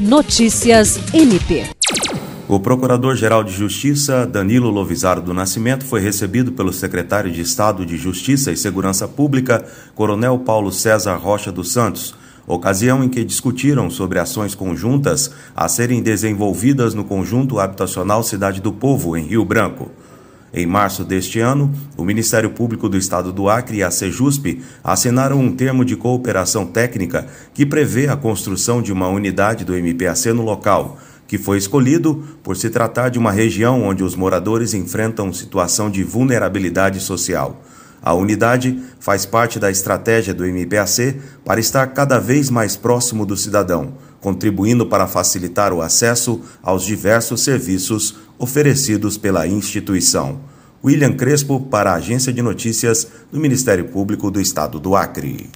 Notícias MP. O Procurador-Geral de Justiça, Danilo Lovisaro do Nascimento, foi recebido pelo secretário de Estado de Justiça e Segurança Pública, Coronel Paulo César Rocha dos Santos, ocasião em que discutiram sobre ações conjuntas a serem desenvolvidas no conjunto habitacional Cidade do Povo, em Rio Branco. Em março deste ano, o Ministério Público do Estado do Acre e a Sejusp assinaram um termo de cooperação técnica que prevê a construção de uma unidade do MPAC no local que foi escolhido por se tratar de uma região onde os moradores enfrentam situação de vulnerabilidade social. A unidade faz parte da estratégia do MPAC para estar cada vez mais próximo do cidadão, contribuindo para facilitar o acesso aos diversos serviços oferecidos pela instituição. William Crespo, para a Agência de Notícias do Ministério Público do Estado do Acre.